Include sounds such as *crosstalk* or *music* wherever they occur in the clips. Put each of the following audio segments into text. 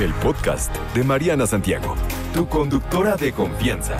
el podcast de Mariana Santiago, tu conductora de confianza.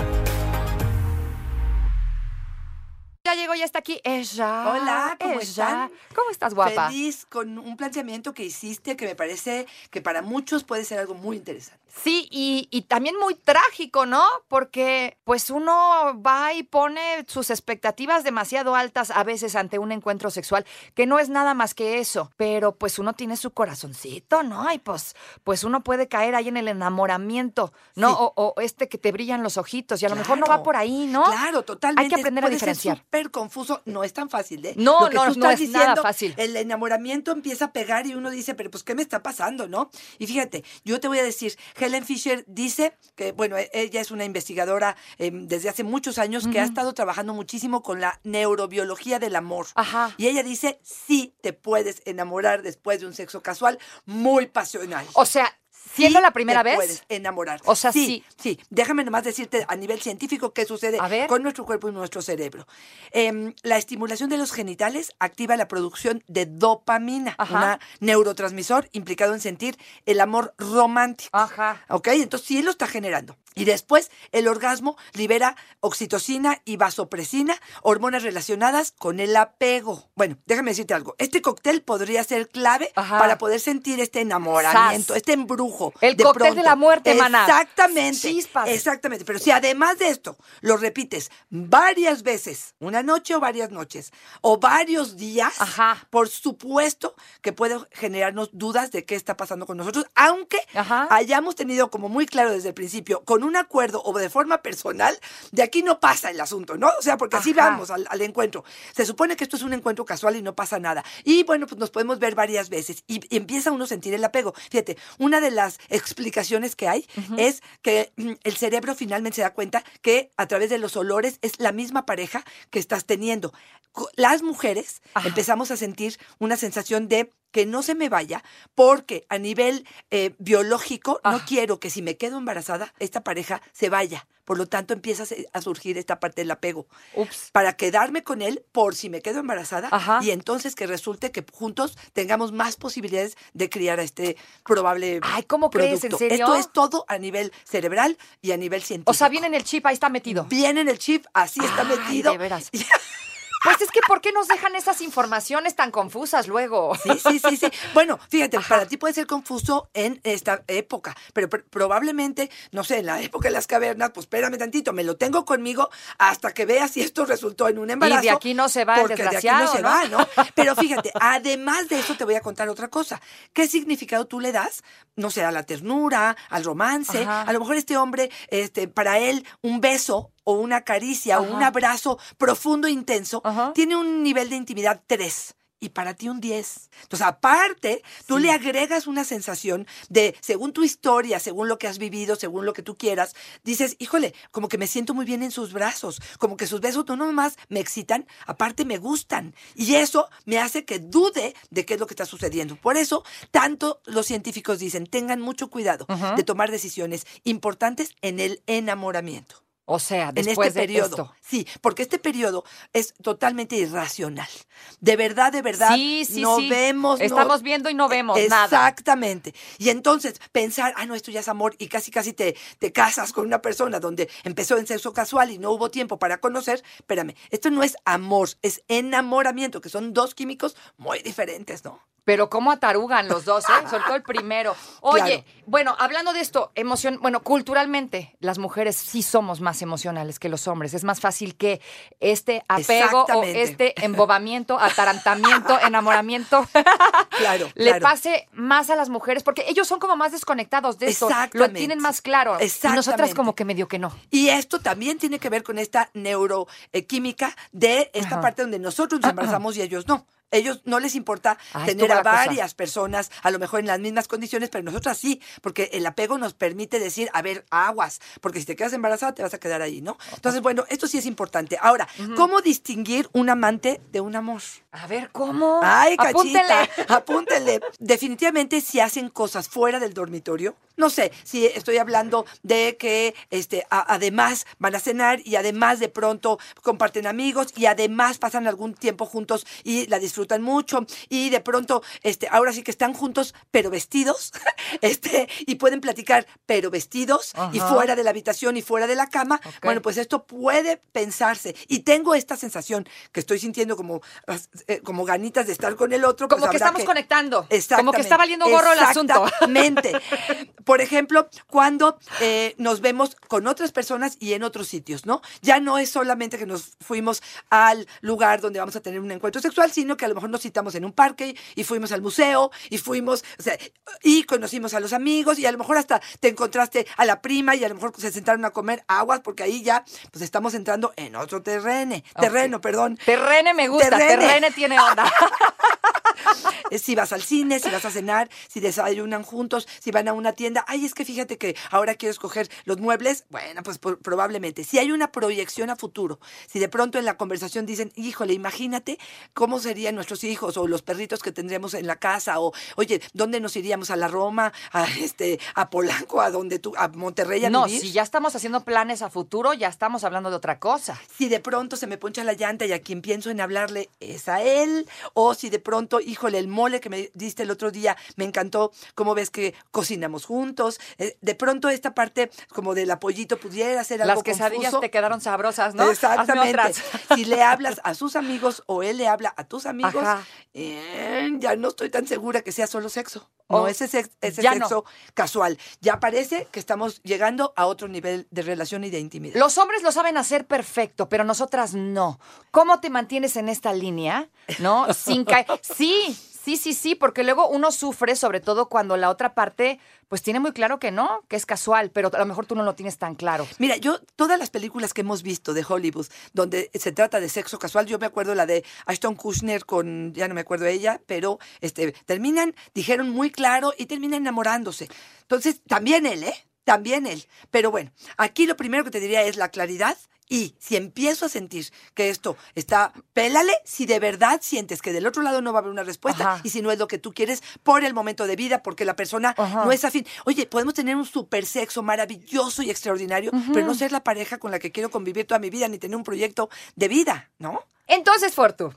Ya llegó, ya está aquí. Ella. Hola, ¿cómo ella. están? ¿Cómo estás, guapa? Feliz con un planteamiento que hiciste que me parece que para muchos puede ser algo muy interesante. Sí, y, y también muy trágico, ¿no? Porque pues uno va y pone sus expectativas demasiado altas a veces ante un encuentro sexual, que no es nada más que eso, pero pues uno tiene su corazoncito, ¿no? Y pues, pues uno puede caer ahí en el enamoramiento, ¿no? Sí. O, o este que te brillan los ojitos y a lo mejor no va por ahí, ¿no? Claro, totalmente. Hay que aprender a diferenciar. súper confuso. No es tan fácil, ¿eh? No, Lo que no, tú no es nada diciendo, fácil. El enamoramiento empieza a pegar y uno dice, pero pues, ¿qué me está pasando, no? Y fíjate, yo te voy a decir, Helen Fisher dice que, bueno, e- ella es una investigadora eh, desde hace muchos años que ha estado trabajando muchísimo con la neurobiología del amor. Ajá. Y ella dice, sí te puedes enamorar después de un sexo casual muy pasional. O sea, siendo Sí la primera te vez. puedes enamorar. O sea, sí. Sí, déjame nomás decirte a nivel científico qué sucede con nuestro cuerpo y nuestro cerebro. Em, la estimulación de los genitales activa la producción de dopamina, un neurotransmisor implicado en sentir el amor romántico. Ajá. ¿Ok? Entonces sí lo está generando. Y después el orgasmo libera oxitocina y vasopresina, hormonas relacionadas con el apego. Bueno, déjame decirte algo. Este cóctel podría ser clave Ajá. para poder sentir este enamoramiento, Sas. este embrujo. El de cóctel de la muerte, maná. Exactamente. Chispas. Exactamente. Pero si además de esto lo repites varias veces, una noche o varias noches, o varios días, Ajá. por supuesto que puede generarnos dudas de qué está pasando con nosotros, aunque Ajá. hayamos tenido como muy claro desde el principio, con un acuerdo o de forma personal, de aquí no pasa el asunto, ¿no? O sea, porque así Ajá. vamos al, al encuentro. Se supone que esto es un encuentro casual y no pasa nada. Y bueno, pues nos podemos ver varias veces y, y empieza uno a sentir el apego. Fíjate, una de las explicaciones que hay es que mm, el cerebro finalmente se da cuenta que a través de los olores es la misma pareja que estás teniendo. Las mujeres Ajá. empezamos a sentir una sensación de que no se me vaya porque a nivel eh, biológico no quiero que si me quedo embarazada esta pareja se vaya. Por lo tanto empieza a surgir esta parte del apego Ups. para quedarme con él por si me quedo embarazada Ajá. y entonces que resulte que juntos tengamos más posibilidades de criar a este probable Ay, ¿cómo crees? ¿En producto. serio? Esto es todo a nivel cerebral y a nivel científico. O sea, viene en el chip, ahí está metido. Viene en el chip, así está Ay, metido. de veras. *laughs* Pues es que, ¿por qué nos dejan esas informaciones tan confusas luego? Sí, sí, sí, sí. Bueno, fíjate, para ti puede ser confuso en esta época, pero pr- probablemente, no sé, en la época de las cavernas, pues espérame tantito, me lo tengo conmigo hasta que vea si esto resultó en un embarazo. de aquí no se va el porque de aquí no se ¿no? va, ¿no? *laughs* Pero fíjate, además de eso te voy a contar otra cosa. ¿Qué significado tú le das? No sé, a la ternura, al romance. Ajá. A lo mejor este hombre, este, para él, un beso o una caricia o un abrazo profundo e intenso Ajá. tiene un nivel de intimidad 3 y para ti un 10. Entonces, aparte, tú le agregas una sensación de, según tu historia, según lo que has vivido, según lo que tú quieras, dices, híjole, como que me siento muy bien en sus brazos, como que sus besos no nomás me excitan, aparte me gustan. Y eso me hace que dude de qué es lo que está sucediendo. Por eso, tanto los científicos dicen, tengan mucho cuidado de tomar decisiones importantes en el enamoramiento O sea, en después este de periodo. esto. Sí, porque este periodo es totalmente irracional. De verdad, de verdad, Sí, sí, no sí. vemos. no- Estamos viendo y no vemos nada. Exactamente. Y entonces pensar, ah, no, esto ya es amor y casi, casi te, te casas con una persona donde empezó en sexo casual y no hubo tiempo para conocer. Espérame, esto no es amor, es enamoramiento, que son dos químicos muy diferentes, ¿no? Pero cómo atarugan los dos, ¿eh? Sobre todo el *laughs* primero. Oye, Claro. bueno, hablando de esto, emoción, bueno, culturalmente las mujeres sí somos más emocionales que los hombres. Es más fácil que este apego o este embobamiento, atarantamiento, *laughs* enamoramiento *laughs* Claro, le claro. pase más a las mujeres, porque ellos son como más desconectados de esto. Lo tienen más claro. Y nosotras como que medio que no. Y esto también tiene que ver con esta neuroquímica de esta Ajá. parte donde nosotros nos embarazamos y ellos no. Ellos no les importa Ah, tener a cosa. varias personas, a lo mejor en las mismas condiciones, pero nosotras sí, porque el apego nos permite decir, a ver, aguas, porque si te quedas embarazada te vas a quedar ahí, ¿no? Entonces, bueno, esto sí es importante. Ahora, ¿cómo distinguir un amante de un amor? A ver, ¿cómo? Ay, cachita, Apúntenle. *laughs* apúntenle. Definitivamente si hacen cosas fuera del dormitorio, no sé, si estoy hablando de que este a- además van a cenar y además de pronto comparten amigos y además pasan algún tiempo juntos y la disfrutan disfrutan mucho y de pronto, este, ahora sí que están juntos, pero vestidos, *laughs* este, y pueden platicar, pero vestidos y fuera de la habitación y fuera de la cama. Bueno, pues esto puede pensarse. Y tengo esta sensación que estoy sintiendo como, eh, como ganitas de estar con el otro. pues Como que estamos conectando. Como que está valiendo gorro el asunto. Exactamente. *laughs* Por ejemplo, cuando eh, nos vemos con otras personas y en otros sitios, ¿no? Ya no es solamente que nos fuimos al lugar donde vamos a tener un encuentro sexual, sino que a lo mejor nos citamos en un parque y fuimos al museo y fuimos, o sea, y conocimos a los amigos y a lo mejor hasta te encontraste a la prima y a lo mejor se sentaron a comer aguas porque ahí ya pues estamos entrando en otro terreno, terreno, perdón. Terrene me gusta, Terrene. terrene tiene onda. *laughs* Si vas al cine, si vas a cenar, si desayunan juntos, si van a una tienda. Ay, es que fíjate que ahora quiero escoger los muebles. Bueno, pues por- probablemente. Si hay una proyección a futuro, si de pronto en la conversación dicen, híjole, imagínate cómo serían nuestros hijos o los perritos que tendríamos en la casa o, oye, ¿dónde nos iríamos? ¿A la Roma? ¿A, este, a Polanco? ¿A donde tú? ¿A Monterrey a No, vivir? si ya estamos haciendo planes a futuro, ya estamos hablando de otra cosa. si de pronto se me poncha la llanta y a quien pienso en hablarle es a él, o si de pronto, híjole, el mole que me diste el otro día me encantó, cómo ves que cocinamos juntos, Eh, de pronto esta parte como del apoyito pudiera ser algo Las quesadillas confuso. te quedaron sabrosas, ¿no? Exactamente. Si le hablas a sus amigos o él le habla a tus amigos, Eh, ya no estoy tan segura que sea solo sexo. No, Oh, ese, sex- ese ya no. sexo casual. Ya parece que estamos llegando a otro nivel de relación y de intimidad. Los hombres lo saben hacer perfecto, pero nosotras no. ¿Cómo te mantienes en esta línea? ¿No? Sin caer. *laughs* Sí, sí, sí, sí, porque luego uno sufre, sobre todo cuando la otra parte, pues tiene muy claro que no, que es casual, pero a lo mejor tú no lo tienes tan claro. Mira, yo, todas las películas que hemos visto de Hollywood, donde se trata de sexo casual, yo me acuerdo la de Ashton Kushner con, ya no me acuerdo ella, pero este, terminan, dijeron muy claro y terminan enamorándose. Entonces, también él, ¿eh? También él. Pero bueno, aquí lo primero que te diría es la claridad y si empiezo a sentir que esto está, pélale si de verdad sientes que del otro lado no va a haber una respuesta Ajá. y si no es lo que tú quieres por el momento de vida, porque la persona Ajá. no es afín. Oye, podemos tener un super sexo maravilloso y extraordinario, pero no ser la pareja con la que quiero convivir toda mi vida ni tener un proyecto de vida, ¿no? Entonces, Fortu,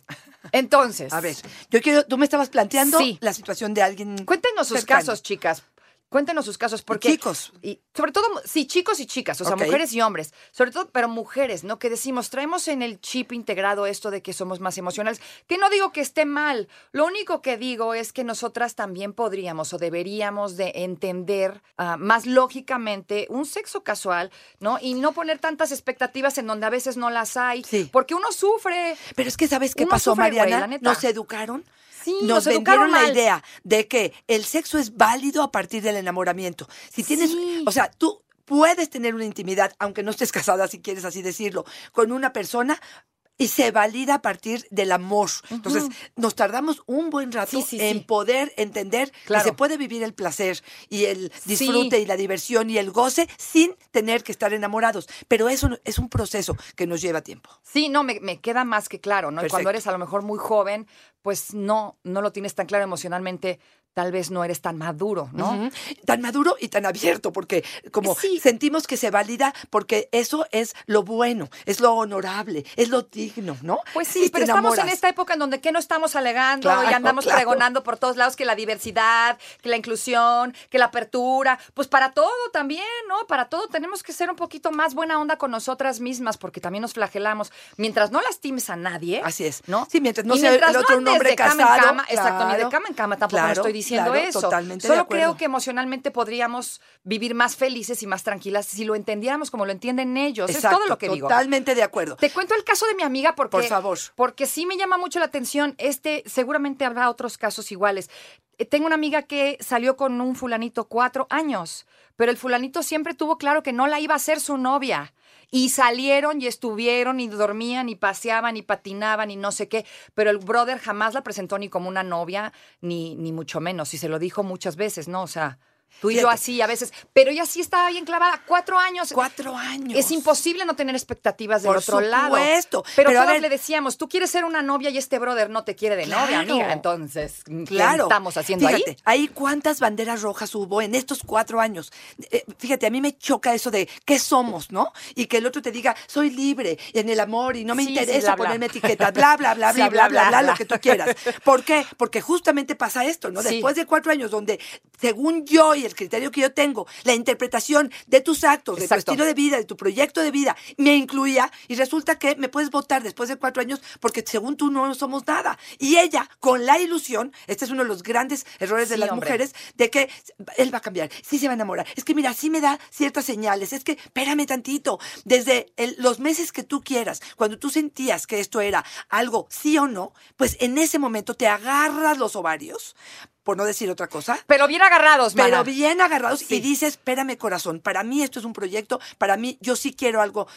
entonces. A ver, yo quiero, tú me estabas planteando Sí. la situación de alguien. Cuéntenos sus cercano. casos, chicas. Cuéntenos sus casos, porque... chicos. Y sobre todo, sí, chicos y chicas, o sea, mujeres y hombres. Sobre todo, pero mujeres, ¿no? Que decimos, traemos en el chip integrado esto de que somos más emocionales. Que no digo que esté mal. Lo único que digo es que nosotras también podríamos o deberíamos de entender ah, más lógicamente un sexo casual, ¿no? Y no poner tantas expectativas en donde a veces no las hay. Sí. Porque uno sufre. Pero es que, ¿sabes qué pasó, sufre, Mariana? Nos educaron. Sí, nos, vendieron la idea de que el sexo es válido a partir del enamoramiento. Si tienes, Sí. o sea, tú puedes tener una intimidad, aunque no estés *laughs* casada, si quieres así decirlo, con una persona y se valida a partir del amor. Entonces, nos tardamos un buen rato Sí, sí, en sí. poder entender Claro. que se puede vivir el placer y el disfrute y la diversión y el goce sin tener que estar enamorados. Pero eso no- es un proceso que nos lleva tiempo. Sí, no, me, me queda más que claro, ¿no? Y cuando eres a lo mejor muy joven, pues no, no lo tienes tan claro emocionalmente, tal vez no eres tan maduro, ¿no? Tan maduro y tan abierto, porque como Sí. sentimos que se valida, porque eso es lo bueno, es lo honorable, es lo digno, ¿no? Pues sí, pero estamos en esta época en donde ¿qué no estamos alegando Claro, y andamos claro. pregonando por todos lados que la diversidad, que la inclusión, que la apertura, pues para todo también, ¿no? Para todo tenemos que ser un poquito más buena onda con nosotras mismas porque también nos flagelamos. Mientras no lastimes a nadie, Así es. ¿no? Sí, mientras no Y sea el otro no un hombre en casado, exacto, ni de cama en cama tampoco estoy diciendo claro, eso. totalmente Solo creo que emocionalmente podríamos vivir más felices y más tranquilas si lo entendiéramos como lo entienden ellos. es Exacto, todo lo que digo. Totalmente de acuerdo. Te cuento el caso de mi amiga porque, Por favor. porque sí me llama mucho la atención. Este, seguramente habrá otros casos iguales. Eh, Tengo una amiga que salió con un fulanito cuatro años, pero el fulanito siempre tuvo claro que no la iba a ser su novia. Y salieron y estuvieron y dormían y paseaban y patinaban y no sé qué, pero el brother jamás la presentó ni como una novia, ni, ni mucho menos. Y se lo dijo muchas veces, ¿no? O sea, Tú y yo así a veces. Pero ella sí estaba bien clavada. Cuatro años. Cuatro años. Es imposible no tener expectativas del Por otro lado. supuesto. Pero, Pero a todas le decíamos, tú quieres ser una novia y este brother no te quiere de novia, amiga. Entonces, ¿qué Claro. estamos haciendo fíjate, ahí? cuántas banderas rojas hubo en estos cuatro años. Eh, fíjate, a mí me choca eso de qué somos, ¿no? Y que el otro te diga, soy libre en el amor y no me Sí, sí, interesa bla, bla. ponerme etiquetas, bla, bla, bla, *laughs* Sí, bla, bla, bla, bla, bla. lo que tú quieras. ¿Por qué? Porque justamente pasa esto, ¿no? Después de cuatro años donde, según yo el criterio que yo tengo, la interpretación de tus actos, de tu estilo de vida, de tu proyecto de vida, me incluía y resulta que me puedes votar después de cuatro años porque según tú no somos nada. Y ella, con la ilusión, este es uno de los grandes errores de las hombre. mujeres, de que él va a cambiar, sí se va a enamorar. Es que mira, sí me da ciertas señales, es que espérame tantito, desde el- los meses que tú quieras, cuando tú sentías que esto era algo sí o no, pues en ese momento te agarras los ovarios, por no decir otra cosa, Pero bien agarrados, pero mana. bien agarrados Sí. y dices, espérame corazón, para mí esto es un proyecto, para mí yo sí quiero algo,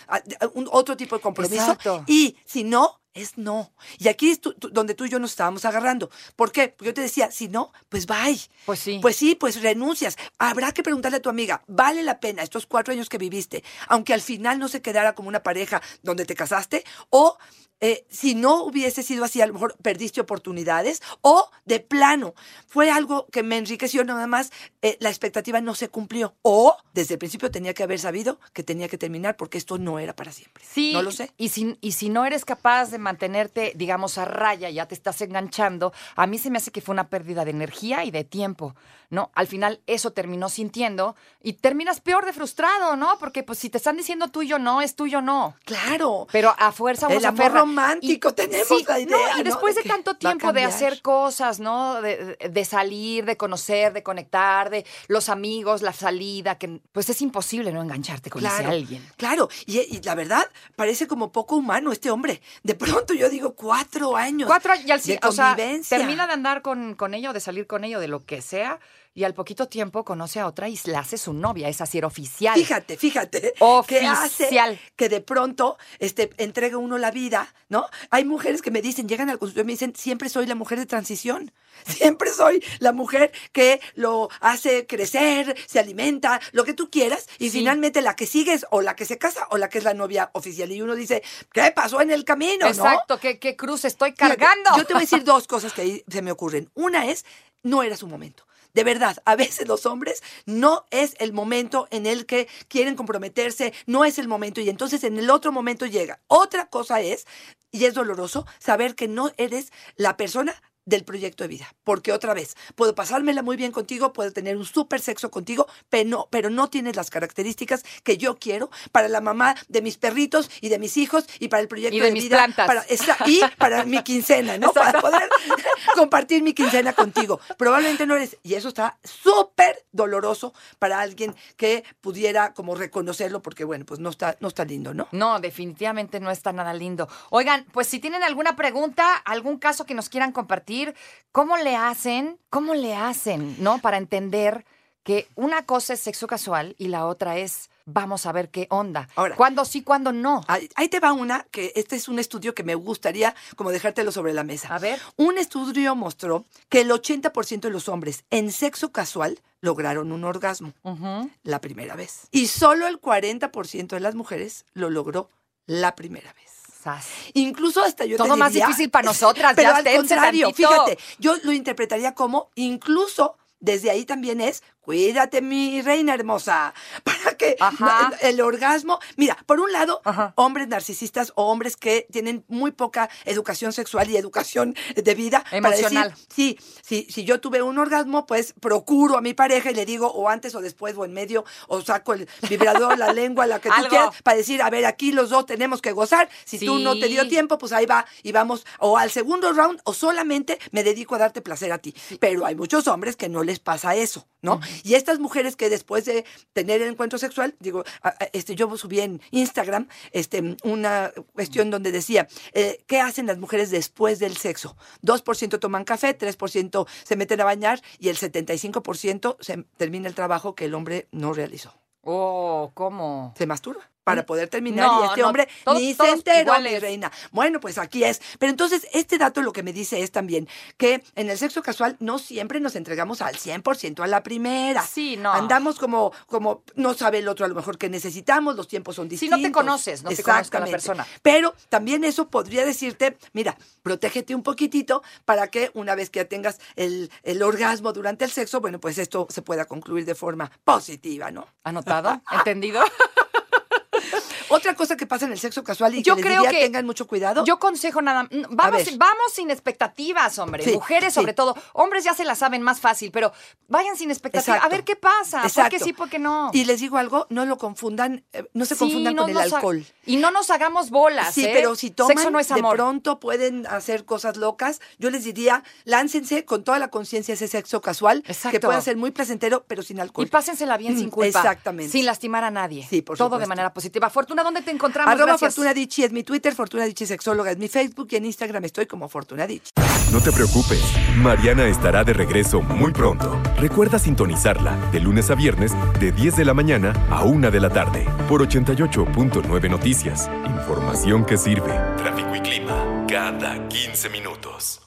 un otro tipo de compromiso Exacto. y si no, es no. Y aquí es tú- donde tú y yo nos estábamos agarrando. ¿Por qué? Porque yo te decía, si no, pues bye. Pues sí. Pues sí, pues renuncias. Habrá que preguntarle a tu amiga, ¿vale la pena estos cuatro años que viviste, aunque al final no se quedara como una pareja donde te casaste? O eh, si no hubiese sido así, a lo mejor perdiste oportunidades. O de plano, fue algo que me enriqueció nada más, eh, la expectativa no se cumplió. O desde el principio tenía que haber sabido que tenía que terminar porque esto no era para siempre. Sí, No lo sé. Y si, y si no eres capaz de mantenerte, digamos, a raya, ya te estás enganchando, a mí se me hace que fue una pérdida de energía y de tiempo, ¿no? Al final eso terminó sintiendo y terminas peor de frustrado, ¿no? Porque pues si te están diciendo tuyo no, es tuyo no. Claro. Pero a fuerza uno El se amor romántico, tenemos la idea, No, y ¿no? después de tanto tiempo de hacer cosas, ¿no? De, de- salir, de conocer, de conectar, de los amigos, la salida, que pues es imposible no engancharte con ese alguien. Claro, y, y la verdad, parece como poco humano este hombre. De pronto yo digo, cuatro años. Cuatro años, y al, de o sea, convivencia. termina de andar con, con ella o de salir con ella o de lo que sea, y al poquito tiempo conoce a otra y la hace su novia, es así, era oficial. Fíjate, fíjate. Que hace Oficial. que de pronto este, entrega uno la vida, ¿no? Hay mujeres que me dicen, llegan al consultorio y me dicen, siempre soy la mujer de transición. *laughs* Siempre soy la mujer que lo hace crecer, se alimenta, lo que tú quieras. Y Sí. finalmente la que sigues o la que se casa o la que es la novia oficial. Y uno dice, ¿qué pasó en el camino? ¿no? Exacto, ¿qué, qué cruz estoy Fíjate, cargando? Yo te voy a decir *laughs* dos cosas que ahí se me ocurren. Una es, no era su momento. De verdad, a veces los hombres no es el momento en el que quieren comprometerse, no es el momento y entonces en el otro momento llega. Otra cosa es, y es doloroso, saber que no eres la persona del proyecto de vida. Porque otra vez, puedo pasármela muy bien contigo, puedo tener un súper sexo contigo, pero no, pero no tienes las características que yo quiero para la mamá de mis perritos y de mis hijos y para el proyecto Y de de, mis vida. plantas. Para, esa- y para mi quincena, ¿no? *laughs* Para poder *laughs* compartir mi quincena contigo. Probablemente no eres. Y eso está súper doloroso para alguien que pudiera como reconocerlo, porque bueno, pues no está, no está lindo, ¿no? No, definitivamente no está nada lindo. Oigan, pues si tienen alguna pregunta, algún caso que nos quieran compartir, ¿cómo le hacen? ¿Cómo le hacen, no? Para entender que una cosa es sexo casual y la otra es vamos a ver qué onda. Ahora- ¿Cuándo sí, cuándo no? Ahí, ahí te va una, que este es un estudio que me gustaría como dejártelo sobre la mesa. A ver. Un estudio mostró que el 80% de los hombres en sexo casual lograron un orgasmo la primera vez. Y solo el 40% de las mujeres lo logró la primera vez. Sas. Incluso hasta yo te Todo más difícil para nosotras, *laughs* Pero ya al contrario, tantito. fíjate, yo lo interpretaría como incluso desde ahí también es, cuídate mi reina hermosa, *laughs* para que Ajá. el, orgasmo, mira, por un lado, Ajá. hombres narcisistas o hombres que tienen muy poca educación sexual y educación de vida. para decir, Emocional. sí, sí, si yo tuve un orgasmo, pues procuro a mi pareja y le digo o antes o después o en medio, o saco el *laughs* vibrador, la lengua, la que tú quieras, para decir, a ver, aquí los dos tenemos que gozar. Si tú no te dio tiempo, pues ahí va y vamos o al segundo round o solamente me dedico a darte placer a ti. Pero hay muchos hombres que no les pasa eso, ¿no? Y estas mujeres que después de tener el encuentro sexual, digo, este, yo subí en Instagram este, una cuestión donde decía, eh, ¿qué hacen las mujeres después del sexo? 2% toman café, 3% se meten a bañar y el 75% se termina el trabajo que el hombre no realizó. Oh, ¿cómo? Se masturba. Para poder terminar No, y este no, hombre todos- ni se enteró, mi reina. Bueno, pues aquí es. Pero entonces, este dato lo que me dice es también que en el sexo casual no siempre nos entregamos al 100% a la primera. Sí, no. Andamos como, como, no sabe el otro a lo mejor que necesitamos, los tiempos son distintos. no te conoces, no te conozca la persona. Pero también eso podría decirte, mira, protégete un poquitito para que una vez que ya tengas el, el orgasmo durante el sexo, bueno, pues esto se pueda concluir de forma positiva, ¿no? ¿Anotado? *laughs* ¿Entendido? *laughs* Otra cosa que pasa en el sexo casual y Yo que les creo diría que tengan mucho cuidado. Yo consejo nada. Vamos, vamos sin expectativas, hombre. Sí, Mujeres, sí. sobre todo. Hombres ya se la saben más fácil, pero vayan sin expectativas. A ver qué pasa. Exacto. sí, porque no. Y les digo algo, no lo confundan, eh, no se Sí, confundan no con el alcohol. Y no nos hagamos bolas. Sí, ¿eh? pero si toman, Sexo no es de amor. pronto pueden hacer cosas locas. Yo les diría, láncense con toda la conciencia ese sexo casual, que Exacto. pueda ser muy placentero, pero sin alcohol. Y pásensela bien sin Mm, culpa. exactamente. Sin lastimar a nadie. Sí, por Todo de supuesto. manera positiva. Fortuna, ¿dónde te encontramos? Arroba Gracias. Fortuna Dicci es mi Twitter, Fortuna Dicci Sexóloga es mi Facebook y en Instagram estoy como Fortuna Dicci. No te preocupes, Mariana estará de regreso muy pronto. Recuerda sintonizarla de lunes a viernes de 10 de la mañana a 1 de la tarde por 88.9 Noticias. Información que sirve. Tráfico y clima cada 15 minutos.